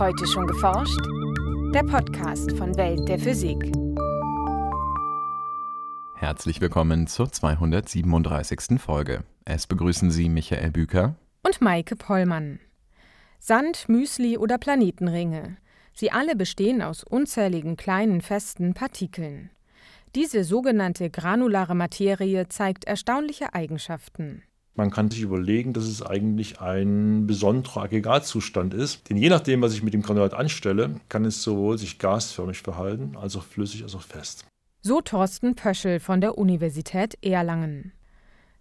Heute schon geforscht? Der Podcast von Welt der Physik. Herzlich willkommen zur 237. Folge. Es begrüßen Sie Michael Büker und Maike Pollmann. Sand, Müsli oder Planetenringe. Sie alle bestehen aus unzähligen kleinen festen Partikeln. Diese sogenannte granulare Materie zeigt erstaunliche Eigenschaften. Man kann sich überlegen, dass es eigentlich ein besonderer Aggregatzustand ist. Denn je nachdem, was ich mit dem Granulat anstelle, kann es sowohl sich gasförmig verhalten, als auch flüssig, als auch fest. So Thorsten Pöschel von der Universität Erlangen.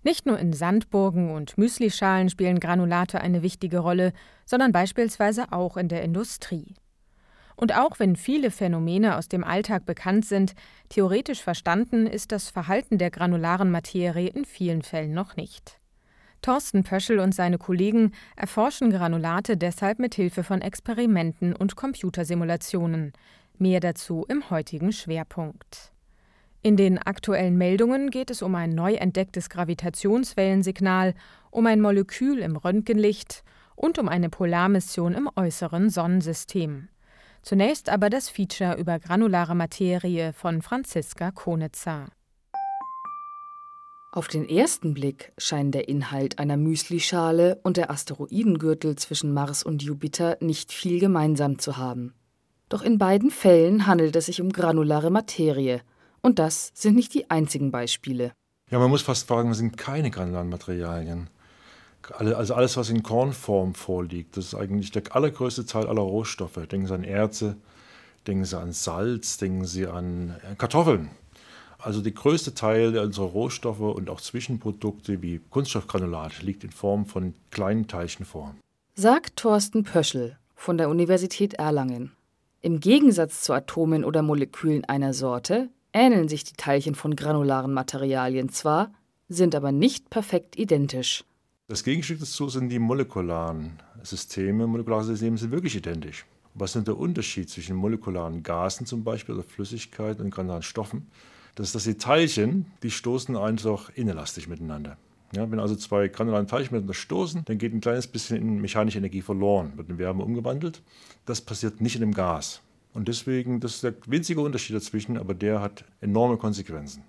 Nicht nur in Sandburgen und Müslischalen spielen Granulate eine wichtige Rolle, sondern beispielsweise auch in der Industrie. Und auch wenn viele Phänomene aus dem Alltag bekannt sind, theoretisch verstanden ist das Verhalten der granularen Materie in vielen Fällen noch nicht. Thorsten Pöschel und seine Kollegen erforschen Granulate deshalb mit Hilfe von Experimenten und Computersimulationen. Mehr dazu im heutigen Schwerpunkt. In den aktuellen Meldungen geht es um ein neu entdecktes Gravitationswellensignal, um ein Molekül im Röntgenlicht und um eine Polarmission im äußeren Sonnensystem. Zunächst aber das Feature über granulare Materie von Franziska Konitzer. Auf den ersten Blick scheinen der Inhalt einer Müslischale und der Asteroidengürtel zwischen Mars und Jupiter nicht viel gemeinsam zu haben. Doch in beiden Fällen handelt es sich um granulare Materie, und das sind nicht die einzigen Beispiele. Ja, man muss fast fragen, das sind keine granularen Materialien. Also alles, was in Kornform vorliegt, das ist eigentlich der allergrößte Teil aller Rohstoffe. Denken Sie an Erze, denken Sie an Salz, denken Sie an Kartoffeln. Also der größte Teil unserer Rohstoffe und auch Zwischenprodukte wie Kunststoffgranulat liegt in Form von kleinen Teilchen vor. Sagt Thorsten Pöschel von der Universität Erlangen. Im Gegensatz zu Atomen oder Molekülen einer Sorte ähneln sich die Teilchen von granularen Materialien zwar, sind aber nicht perfekt identisch. Das Gegenstück dazu sind die molekularen Systeme. Molekulare Systeme sind wirklich identisch. Was ist der Unterschied zwischen molekularen Gasen zum Beispiel oder Flüssigkeiten und granularen Stoffen? Das ist, dass die Teilchen, die stoßen einfach inelastisch miteinander. Ja, wenn also zwei granulare Teilchen miteinander stoßen, dann geht ein kleines bisschen mechanische Energie verloren, wird in Wärme umgewandelt. Das passiert nicht in dem Gas. Und deswegen, das ist der winzige Unterschied dazwischen, aber der hat enorme Konsequenzen.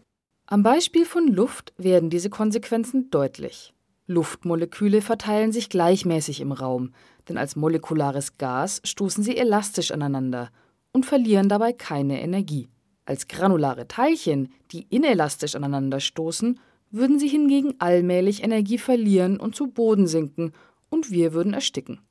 Am Beispiel von Luft werden diese Konsequenzen deutlich. Luftmoleküle verteilen sich gleichmäßig im Raum, denn als molekulares Gas stoßen sie elastisch aneinander und verlieren dabei keine Energie. Als granulare Teilchen, die inelastisch aneinander stoßen, würden sie hingegen allmählich Energie verlieren und zu Boden sinken, und wir würden ersticken.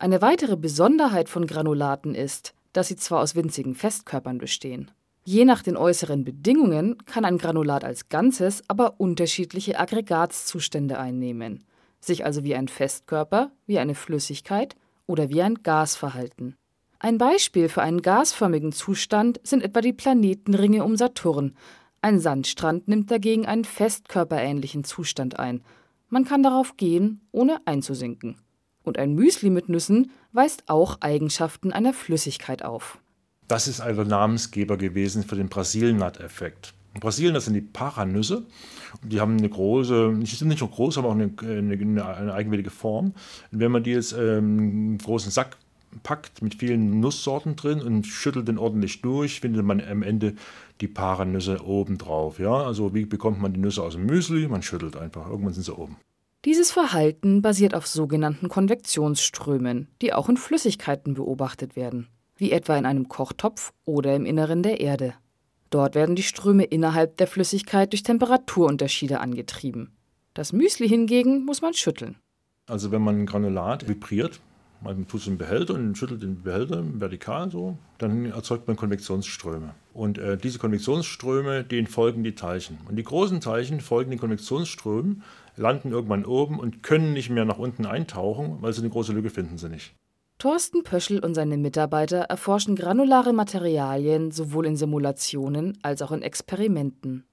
Eine weitere Besonderheit von Granulaten ist, dass sie zwar aus winzigen Festkörpern bestehen. Je nach den äußeren Bedingungen kann ein Granulat als Ganzes aber unterschiedliche Aggregatzustände einnehmen, sich also wie ein Festkörper, wie eine Flüssigkeit oder wie ein Gas verhalten. Ein Beispiel für einen gasförmigen Zustand sind etwa die Planetenringe um Saturn. Ein Sandstrand nimmt dagegen einen festkörperähnlichen Zustand ein. Man kann darauf gehen, ohne einzusinken. Und ein Müsli mit Nüssen weist auch Eigenschaften einer Flüssigkeit auf. Das ist also Namensgeber gewesen für den Brasilnut-Effekt. Brasilien, das sind die Paranüsse. Die haben eine große, die sind nicht nur groß, haben auch eine, eine, eine eigenwillige Form. Und wenn man die jetzt ähm, einen großen Sack packt mit vielen Nusssorten drin und schüttelt den ordentlich durch, findet man am Ende die Paranüsse oben drauf. Ja? Also wie bekommt man die Nüsse aus dem Müsli? Man schüttelt einfach, irgendwann sind sie oben. Dieses Verhalten basiert auf sogenannten Konvektionsströmen, die auch in Flüssigkeiten beobachtet werden, wie etwa in einem Kochtopf oder im Inneren der Erde. Dort werden die Ströme innerhalb der Flüssigkeit durch Temperaturunterschiede angetrieben. Das Müsli hingegen muss man schütteln. Also wenn man ein Granulat vibriert, man tut es in den Behälter und schüttelt den Behälter vertikal so, dann erzeugt man Konvektionsströme. Und äh, diese Konvektionsströme, denen folgen die Teilchen. Und die großen Teilchen folgen den Konvektionsströmen, landen irgendwann oben und können nicht mehr nach unten eintauchen, weil sie eine große Lücke finden sie nicht. Thorsten Pöschel und seine Mitarbeiter erforschen granulare Materialien sowohl in Simulationen als auch in Experimenten.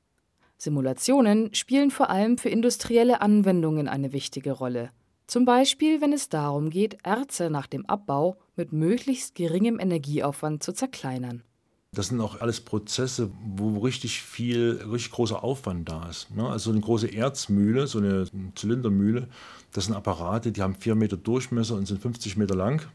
Simulationen spielen vor allem für industrielle Anwendungen eine wichtige Rolle. Zum Beispiel, wenn es darum geht, Erze nach dem Abbau mit möglichst geringem Energieaufwand zu zerkleinern. Das sind auch alles Prozesse, wo richtig viel, richtig großer Aufwand da ist. Ne? Also eine große Erzmühle, so eine Zylindermühle, das sind Apparate, die haben vier Meter Durchmesser und sind 50 Meter lang.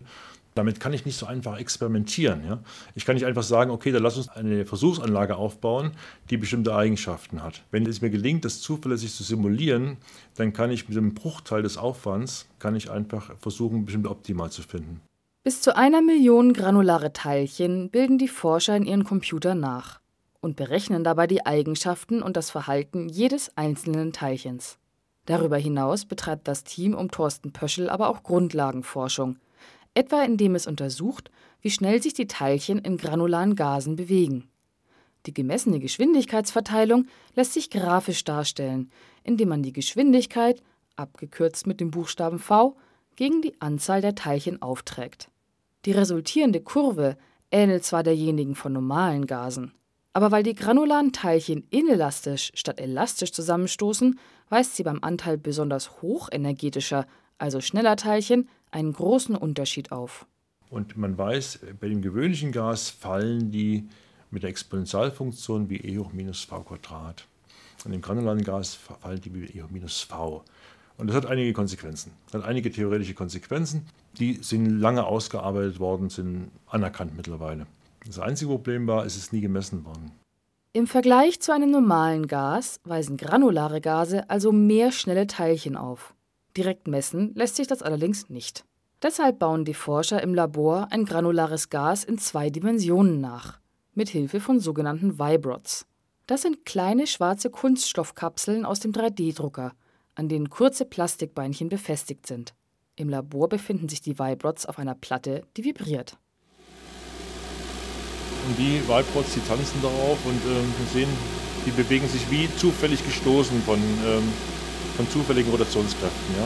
Damit kann ich nicht so einfach experimentieren. Ja? Ich kann nicht einfach sagen, okay, dann lass uns eine Versuchsanlage aufbauen, die bestimmte Eigenschaften hat. Wenn es mir gelingt, das zuverlässig zu simulieren, dann kann ich mit einem Bruchteil des Aufwands, kann ich einfach versuchen, bestimmte optimal zu finden. Bis zu einer Million granulare Teilchen bilden die Forscher in ihren Computer nach und berechnen dabei die Eigenschaften und das Verhalten jedes einzelnen Teilchens. Darüber hinaus betreibt das Team um Thorsten Pöschel aber auch Grundlagenforschung – etwa indem es untersucht, wie schnell sich die Teilchen in granularen Gasen bewegen. Die gemessene Geschwindigkeitsverteilung lässt sich grafisch darstellen, indem man die Geschwindigkeit, abgekürzt mit dem Buchstaben v, gegen die Anzahl der Teilchen aufträgt. Die resultierende Kurve ähnelt zwar derjenigen von normalen Gasen, aber weil die granularen Teilchen inelastisch statt elastisch zusammenstoßen, weist sie beim Anteil besonders hochenergetischer, also schneller Teilchen, einen großen Unterschied auf. Und man weiß, bei dem gewöhnlichen Gas fallen die mit der Exponentialfunktion wie E hoch minus v Quadrat. Und im granularen Gas fallen die wie E hoch minus v. Und das hat einige Konsequenzen. Das hat einige theoretische Konsequenzen. Die sind lange ausgearbeitet worden, sind anerkannt mittlerweile. Das einzige Problem war, es ist nie gemessen worden. Im Vergleich zu einem normalen Gas weisen granulare Gase also mehr schnelle Teilchen auf. Direkt messen lässt sich das allerdings nicht. Deshalb bauen die Forscher im Labor ein granulares Gas in zwei Dimensionen nach, mit Hilfe von sogenannten Vibrods. Das sind kleine schwarze Kunststoffkapseln aus dem 3D-Drucker, an denen kurze Plastikbeinchen befestigt sind. Im Labor befinden sich die Vibrods auf einer Platte, die vibriert. Und die Vibrods, die tanzen darauf und äh, wir sehen, die bewegen sich wie zufällig gestoßen von ähm, von zufälligen Rotationskräften. Ja.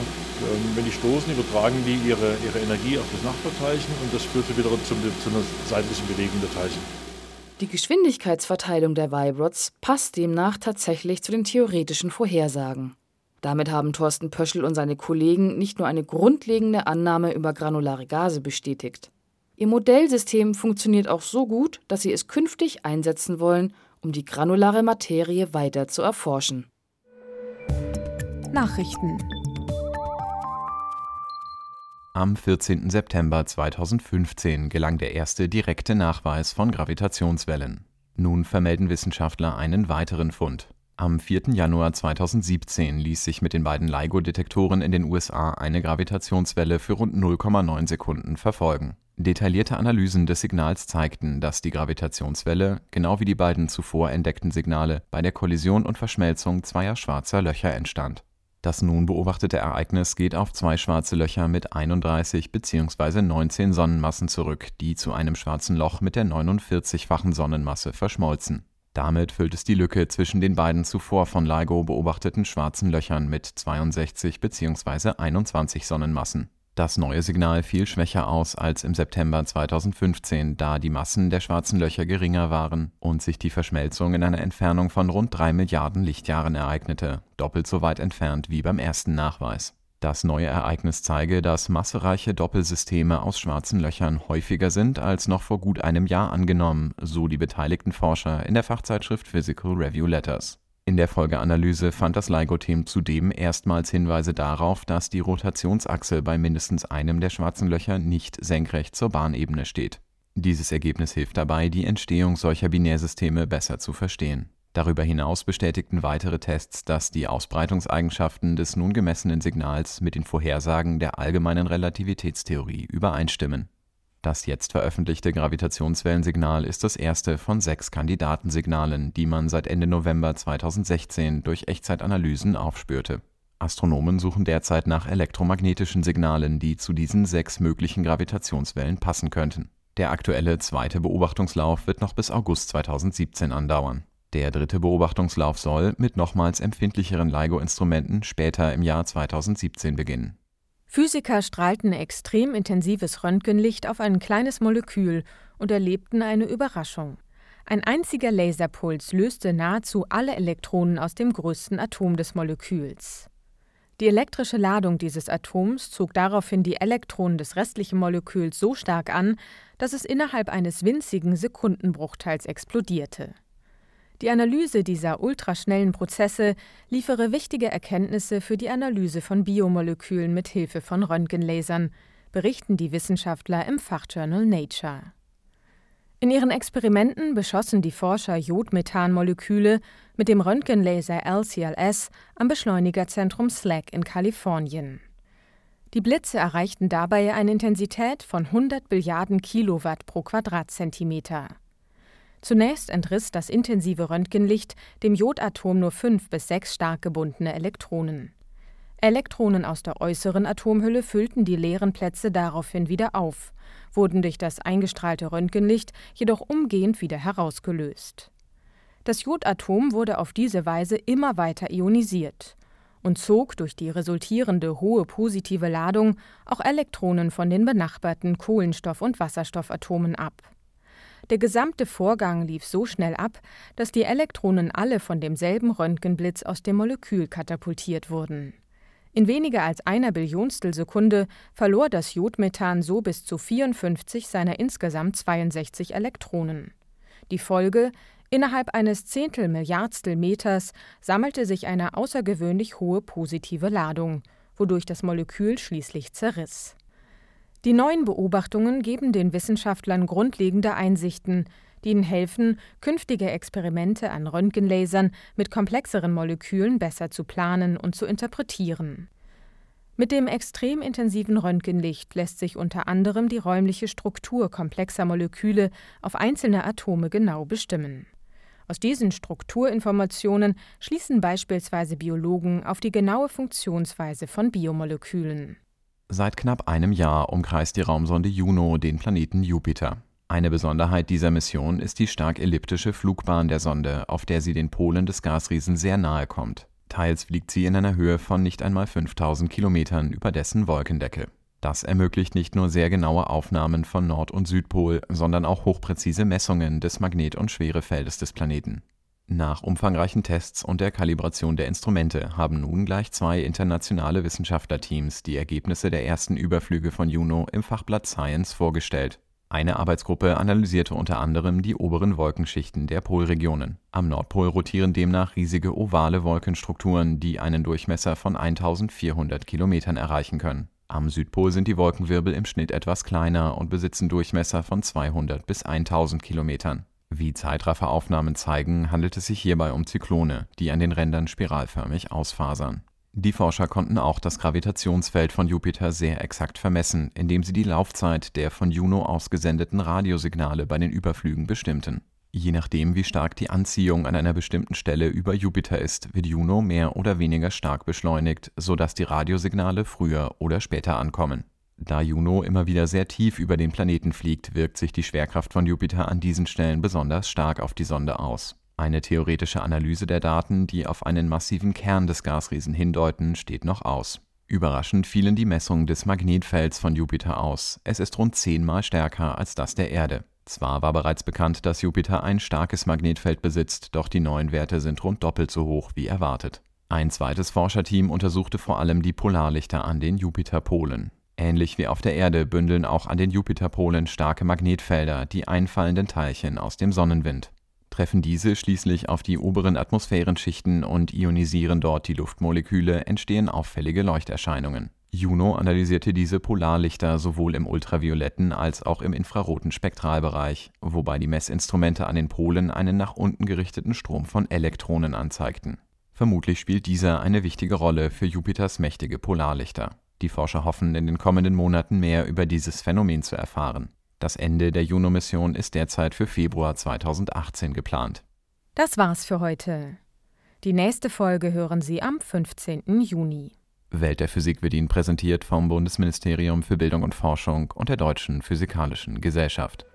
Ähm, wenn die stoßen, übertragen die ihre, ihre Energie auf das Nachbarteilchen und das führt wiederum zu, zu einer seitlichen Bewegung der Teilchen. Die Geschwindigkeitsverteilung der Vibrods passt demnach tatsächlich zu den theoretischen Vorhersagen. Damit haben Thorsten Pöschel und seine Kollegen nicht nur eine grundlegende Annahme über granulare Gase bestätigt. Ihr Modellsystem funktioniert auch so gut, dass sie es künftig einsetzen wollen, um die granulare Materie weiter zu erforschen. Nachrichten. Am 14. September 2015 gelang der erste direkte Nachweis von Gravitationswellen. Nun vermelden Wissenschaftler einen weiteren Fund. Am 4. Januar 2017 ließ sich mit den beiden LIGO-Detektoren in den USA eine Gravitationswelle für rund 0,9 Sekunden verfolgen. Detaillierte Analysen des Signals zeigten, dass die Gravitationswelle, genau wie die beiden zuvor entdeckten Signale, bei der Kollision und Verschmelzung zweier schwarzer Löcher entstand das nun beobachtete Ereignis geht auf zwei schwarze Löcher mit 31 bzw. 19 Sonnenmassen zurück, die zu einem schwarzen Loch mit der 49-fachen Sonnenmasse verschmolzen. Damit füllt es die Lücke zwischen den beiden zuvor von LIGO beobachteten schwarzen Löchern mit 62 bzw. 21 Sonnenmassen das neue Signal fiel schwächer aus als im September 2015, da die Massen der schwarzen Löcher geringer waren und sich die Verschmelzung in einer Entfernung von rund drei Milliarden Lichtjahren ereignete, doppelt so weit entfernt wie beim ersten Nachweis. Das neue Ereignis zeige, dass massereiche Doppelsysteme aus schwarzen Löchern häufiger sind als noch vor gut einem Jahr angenommen, so die beteiligten Forscher in der Fachzeitschrift Physical Review Letters in der Folgeanalyse fand das LIGO-Team zudem erstmals Hinweise darauf, dass die Rotationsachse bei mindestens einem der schwarzen Löcher nicht senkrecht zur Bahnebene steht. Dieses Ergebnis hilft dabei, die Entstehung solcher Binärsysteme besser zu verstehen. Darüber hinaus bestätigten weitere Tests, dass die Ausbreitungseigenschaften des nun gemessenen Signals mit den Vorhersagen der allgemeinen Relativitätstheorie übereinstimmen das jetzt veröffentlichte Gravitationswellensignal ist das erste von sechs Kandidatensignalen, die man seit Ende November 2016 durch Echtzeitanalysen aufspürte. Astronomen suchen derzeit nach elektromagnetischen Signalen, die zu diesen sechs möglichen Gravitationswellen passen könnten. Der aktuelle zweite Beobachtungslauf wird noch bis August 2017 andauern. Der dritte Beobachtungslauf soll mit nochmals empfindlicheren LIGO-Instrumenten später im Jahr 2017 beginnen Physiker strahlten extrem intensives Röntgenlicht auf ein kleines Molekül und erlebten eine Überraschung. Ein einziger Laserpuls löste nahezu alle Elektronen aus dem größten Atom des Moleküls. Die elektrische Ladung dieses Atoms zog daraufhin die Elektronen des restlichen Moleküls so stark an, dass es innerhalb eines winzigen Sekundenbruchteils explodierte die Analyse dieser ultraschnellen Prozesse liefere wichtige Erkenntnisse für die Analyse von Biomolekülen mit Hilfe von Röntgenlasern, berichten die Wissenschaftler im Fachjournal Nature. In ihren Experimenten beschossen die Forscher Jodmethanmoleküle mit dem Röntgenlaser LCLS am Beschleunigerzentrum SLAC in Kalifornien. Die Blitze erreichten dabei eine Intensität von 100 Billiarden Kilowatt pro Quadratzentimeter. Zunächst entriss das intensive Röntgenlicht dem Jodatom nur fünf bis sechs stark gebundene Elektronen. Elektronen aus der äußeren Atomhülle füllten die leeren Plätze daraufhin wieder auf, wurden durch das eingestrahlte Röntgenlicht jedoch umgehend wieder herausgelöst. Das Jodatom wurde auf diese Weise immer weiter ionisiert und zog durch die resultierende hohe positive Ladung auch Elektronen von den benachbarten Kohlenstoff- und Wasserstoffatomen ab. Der gesamte Vorgang lief so schnell ab, dass die Elektronen alle von demselben Röntgenblitz aus dem Molekül katapultiert wurden. In weniger als einer Billionstel Sekunde verlor das Jodmethan so bis zu 54 seiner insgesamt 62 Elektronen. Die Folge Innerhalb eines Zehntelmilliardstel Meters sammelte sich eine außergewöhnlich hohe positive Ladung, wodurch das Molekül schließlich zerriss. Die neuen Beobachtungen geben den Wissenschaftlern grundlegende Einsichten, die ihnen helfen, künftige Experimente an Röntgenlasern mit komplexeren Molekülen besser zu planen und zu interpretieren. Mit dem extrem intensiven Röntgenlicht lässt sich unter anderem die räumliche Struktur komplexer Moleküle auf einzelne Atome genau bestimmen. Aus diesen Strukturinformationen schließen beispielsweise Biologen auf die genaue Funktionsweise von Biomolekülen. Seit knapp einem Jahr umkreist die Raumsonde Juno den Planeten Jupiter. Eine Besonderheit dieser Mission ist die stark elliptische Flugbahn der Sonde, auf der sie den Polen des Gasriesen sehr nahe kommt. Teils fliegt sie in einer Höhe von nicht einmal 5000 Kilometern über dessen Wolkendecke. Das ermöglicht nicht nur sehr genaue Aufnahmen von Nord- und Südpol, sondern auch hochpräzise Messungen des Magnet- und Schwerefeldes des Planeten. Nach umfangreichen Tests und der Kalibration der Instrumente haben nun gleich zwei internationale Wissenschaftlerteams die Ergebnisse der ersten Überflüge von Juno im Fachblatt Science vorgestellt eine Arbeitsgruppe analysierte unter anderem die oberen Wolkenschichten der Polregionen. Am Nordpol rotieren demnach riesige ovale Wolkenstrukturen, die einen Durchmesser von 1400 Kilometern erreichen können. Am Südpol sind die Wolkenwirbel im Schnitt etwas kleiner und besitzen Durchmesser von 200 bis 1000 Kilometern. Wie Zeitrafferaufnahmen zeigen, handelt es sich hierbei um Zyklone, die an den Rändern spiralförmig ausfasern die Forscher konnten auch das Gravitationsfeld von Jupiter sehr exakt vermessen, indem sie die Laufzeit der von Juno ausgesendeten Radiosignale bei den Überflügen bestimmten. Je nachdem, wie stark die Anziehung an einer bestimmten Stelle über Jupiter ist, wird Juno mehr oder weniger stark beschleunigt, sodass die Radiosignale früher oder später ankommen. Da Juno immer wieder sehr tief über den Planeten fliegt, wirkt sich die Schwerkraft von Jupiter an diesen Stellen besonders stark auf die Sonde aus. Eine theoretische Analyse der Daten, die auf einen massiven Kern des Gasriesen hindeuten, steht noch aus. Überraschend fielen die Messungen des Magnetfelds von Jupiter aus. Es ist rund zehnmal stärker als das der Erde. Zwar war bereits bekannt, dass Jupiter ein starkes Magnetfeld besitzt, doch die neuen Werte sind rund doppelt so hoch wie erwartet. Ein zweites Forscherteam untersuchte vor allem die Polarlichter an den Jupiterpolen. Ähnlich wie auf der Erde bündeln auch an den Jupiterpolen starke Magnetfelder die einfallenden Teilchen aus dem Sonnenwind treffen diese schließlich auf die oberen Atmosphärenschichten und ionisieren dort die Luftmoleküle, entstehen auffällige Leuchterscheinungen. Juno analysierte diese Polarlichter sowohl im ultravioletten als auch im infraroten Spektralbereich, wobei die Messinstrumente an den Polen einen nach unten gerichteten Strom von Elektronen anzeigten. Vermutlich spielt dieser eine wichtige Rolle für Jupiters mächtige Polarlichter. Die Forscher hoffen, in den kommenden Monaten mehr über dieses Phänomen zu erfahren. Das Ende der Juno-Mission ist derzeit für Februar 2018 geplant. Das war's für heute. Die nächste Folge hören Sie am 15. Juni. Welt der Physik wird Ihnen präsentiert vom Bundesministerium für Bildung und Forschung und der Deutschen Physikalischen Gesellschaft.